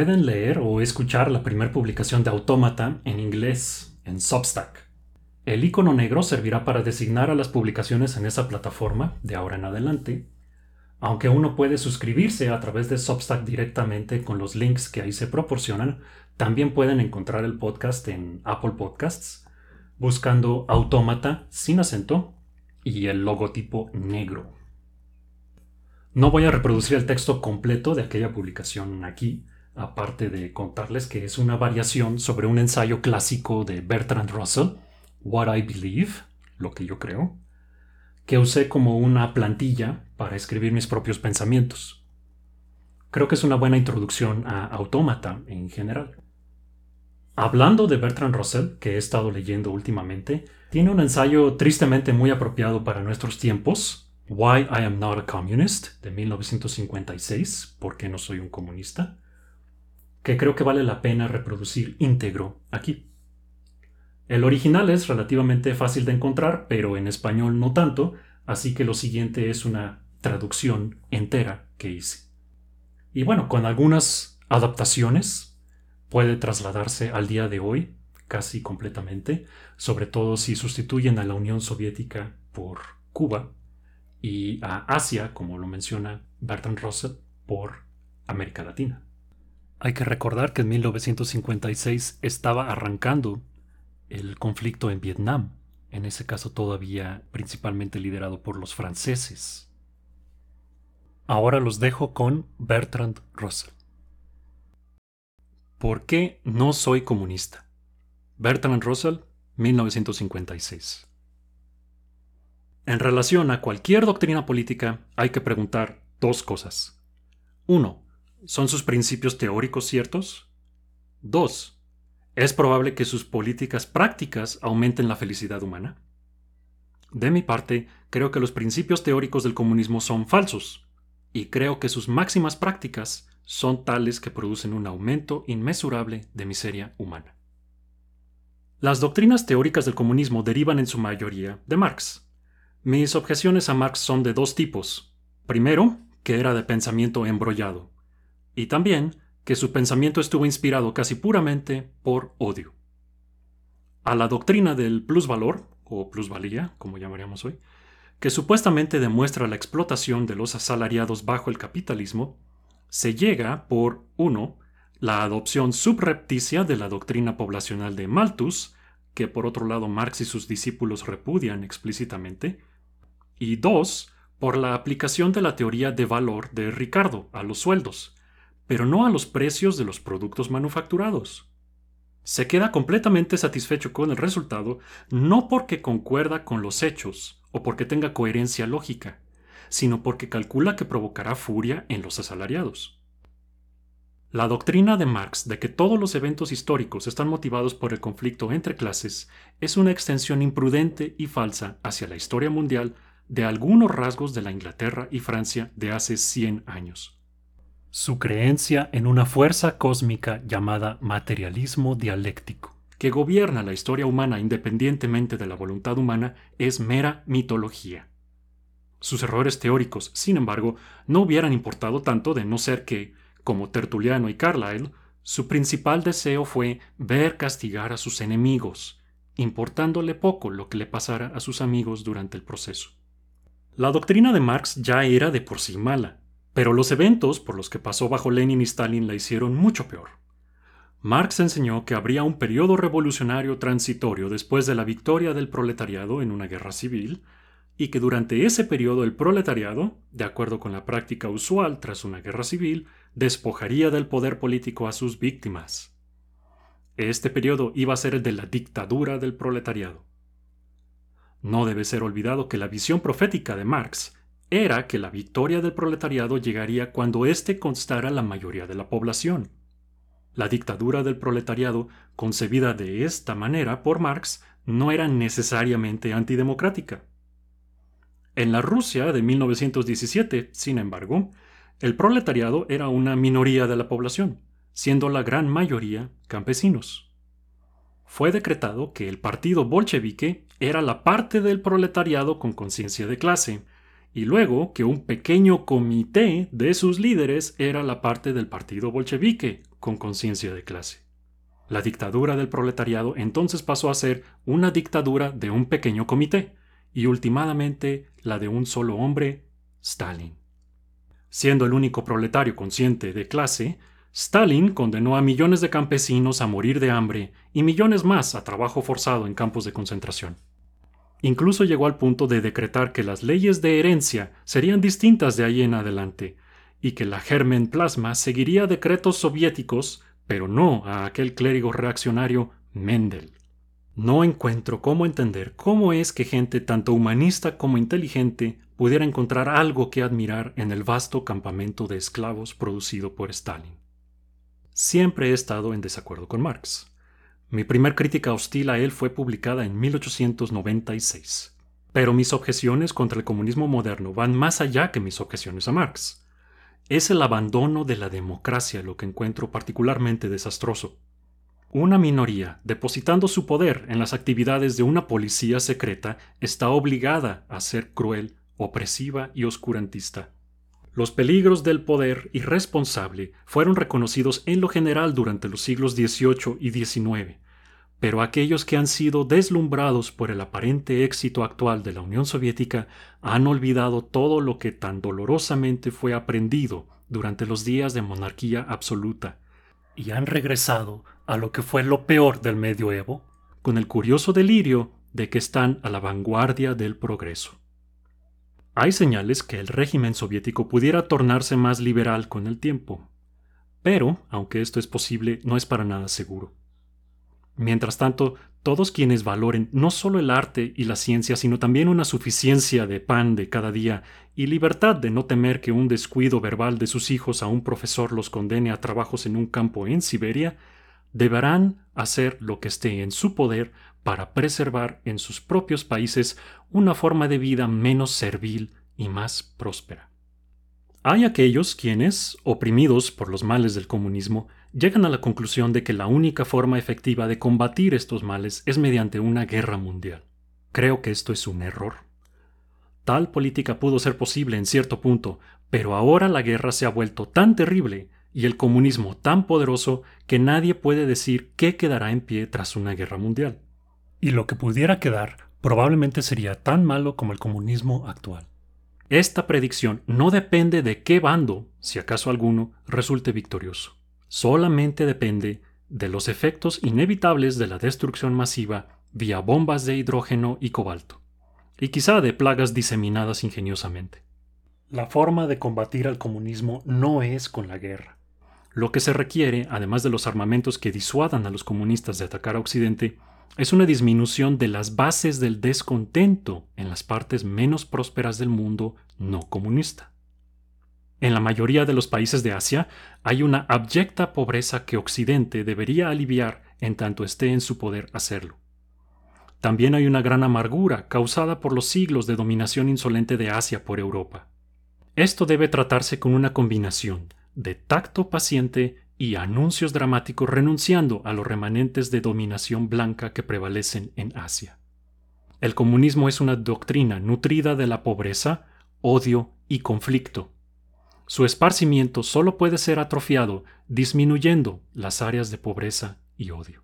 Pueden leer o escuchar la primera publicación de Autómata en inglés en Substack. El icono negro servirá para designar a las publicaciones en esa plataforma de ahora en adelante, aunque uno puede suscribirse a través de Substack directamente con los links que ahí se proporcionan, también pueden encontrar el podcast en Apple Podcasts buscando Autómata sin acento y el logotipo negro. No voy a reproducir el texto completo de aquella publicación aquí, aparte de contarles que es una variación sobre un ensayo clásico de Bertrand Russell, What I Believe, lo que yo creo, que usé como una plantilla para escribir mis propios pensamientos. Creo que es una buena introducción a Autómata en general. Hablando de Bertrand Russell, que he estado leyendo últimamente, tiene un ensayo tristemente muy apropiado para nuestros tiempos, Why I Am Not a Communist, de 1956, ¿Por qué no soy un comunista? Que creo que vale la pena reproducir íntegro aquí. El original es relativamente fácil de encontrar, pero en español no tanto, así que lo siguiente es una traducción entera que hice. Y bueno, con algunas adaptaciones puede trasladarse al día de hoy casi completamente, sobre todo si sustituyen a la Unión Soviética por Cuba y a Asia, como lo menciona Bertrand Russell, por América Latina. Hay que recordar que en 1956 estaba arrancando el conflicto en Vietnam, en ese caso todavía principalmente liderado por los franceses. Ahora los dejo con Bertrand Russell. ¿Por qué no soy comunista? Bertrand Russell, 1956. En relación a cualquier doctrina política, hay que preguntar dos cosas. 1. ¿Son sus principios teóricos ciertos? 2. ¿Es probable que sus políticas prácticas aumenten la felicidad humana? De mi parte, creo que los principios teóricos del comunismo son falsos, y creo que sus máximas prácticas son tales que producen un aumento inmesurable de miseria humana. Las doctrinas teóricas del comunismo derivan en su mayoría de Marx. Mis objeciones a Marx son de dos tipos. Primero, que era de pensamiento embrollado, y también que su pensamiento estuvo inspirado casi puramente por odio. A la doctrina del plusvalor, o plusvalía, como llamaríamos hoy, que supuestamente demuestra la explotación de los asalariados bajo el capitalismo, se llega por 1 la adopción subrepticia de la doctrina poblacional de Malthus, que por otro lado Marx y sus discípulos repudian explícitamente, y 2 por la aplicación de la teoría de valor de Ricardo a los sueldos, pero no a los precios de los productos manufacturados. Se queda completamente satisfecho con el resultado no porque concuerda con los hechos o porque tenga coherencia lógica, sino porque calcula que provocará furia en los asalariados. La doctrina de Marx de que todos los eventos históricos están motivados por el conflicto entre clases es una extensión imprudente y falsa hacia la historia mundial de algunos rasgos de la Inglaterra y Francia de hace 100 años. Su creencia en una fuerza cósmica llamada materialismo dialéctico, que gobierna la historia humana independientemente de la voluntad humana, es mera mitología. Sus errores teóricos, sin embargo, no hubieran importado tanto de no ser que, como Tertuliano y Carlyle, su principal deseo fue ver castigar a sus enemigos, importándole poco lo que le pasara a sus amigos durante el proceso. La doctrina de Marx ya era de por sí mala, pero los eventos por los que pasó bajo Lenin y Stalin la hicieron mucho peor. Marx enseñó que habría un periodo revolucionario transitorio después de la victoria del proletariado en una guerra civil, y que durante ese periodo el proletariado, de acuerdo con la práctica usual tras una guerra civil, despojaría del poder político a sus víctimas. Este periodo iba a ser el de la dictadura del proletariado. No debe ser olvidado que la visión profética de Marx era que la victoria del proletariado llegaría cuando éste constara la mayoría de la población. La dictadura del proletariado, concebida de esta manera por Marx, no era necesariamente antidemocrática. En la Rusia de 1917, sin embargo, el proletariado era una minoría de la población, siendo la gran mayoría campesinos. Fue decretado que el partido bolchevique era la parte del proletariado con conciencia de clase, y luego que un pequeño comité de sus líderes era la parte del partido bolchevique, con conciencia de clase. La dictadura del proletariado entonces pasó a ser una dictadura de un pequeño comité, y últimamente la de un solo hombre, Stalin. Siendo el único proletario consciente de clase, Stalin condenó a millones de campesinos a morir de hambre y millones más a trabajo forzado en campos de concentración. Incluso llegó al punto de decretar que las leyes de herencia serían distintas de ahí en adelante, y que la germen plasma seguiría decretos soviéticos, pero no a aquel clérigo reaccionario Mendel. No encuentro cómo entender cómo es que gente tanto humanista como inteligente pudiera encontrar algo que admirar en el vasto campamento de esclavos producido por Stalin. Siempre he estado en desacuerdo con Marx. Mi primer crítica hostil a él fue publicada en 1896. Pero mis objeciones contra el comunismo moderno van más allá que mis objeciones a Marx. Es el abandono de la democracia lo que encuentro particularmente desastroso. Una minoría, depositando su poder en las actividades de una policía secreta, está obligada a ser cruel, opresiva y oscurantista. Los peligros del poder irresponsable fueron reconocidos en lo general durante los siglos XVIII y XIX, pero aquellos que han sido deslumbrados por el aparente éxito actual de la Unión Soviética han olvidado todo lo que tan dolorosamente fue aprendido durante los días de monarquía absoluta, y han regresado a lo que fue lo peor del medioevo, con el curioso delirio de que están a la vanguardia del progreso. Hay señales que el régimen soviético pudiera tornarse más liberal con el tiempo, pero, aunque esto es posible, no es para nada seguro. Mientras tanto, todos quienes valoren no solo el arte y la ciencia, sino también una suficiencia de pan de cada día y libertad de no temer que un descuido verbal de sus hijos a un profesor los condene a trabajos en un campo en Siberia, deberán hacer lo que esté en su poder para preservar en sus propios países una forma de vida menos servil y más próspera. Hay aquellos quienes, oprimidos por los males del comunismo, llegan a la conclusión de que la única forma efectiva de combatir estos males es mediante una guerra mundial. Creo que esto es un error. Tal política pudo ser posible en cierto punto, pero ahora la guerra se ha vuelto tan terrible y el comunismo tan poderoso que nadie puede decir qué quedará en pie tras una guerra mundial. Y lo que pudiera quedar probablemente sería tan malo como el comunismo actual. Esta predicción no depende de qué bando, si acaso alguno, resulte victorioso. Solamente depende de los efectos inevitables de la destrucción masiva vía bombas de hidrógeno y cobalto, y quizá de plagas diseminadas ingeniosamente. La forma de combatir al comunismo no es con la guerra. Lo que se requiere, además de los armamentos que disuadan a los comunistas de atacar a Occidente, es una disminución de las bases del descontento en las partes menos prósperas del mundo no comunista. En la mayoría de los países de Asia hay una abyecta pobreza que Occidente debería aliviar en tanto esté en su poder hacerlo. También hay una gran amargura causada por los siglos de dominación insolente de Asia por Europa. Esto debe tratarse con una combinación de tacto paciente y anuncios dramáticos renunciando a los remanentes de dominación blanca que prevalecen en Asia. El comunismo es una doctrina nutrida de la pobreza, odio y conflicto. Su esparcimiento solo puede ser atrofiado disminuyendo las áreas de pobreza y odio.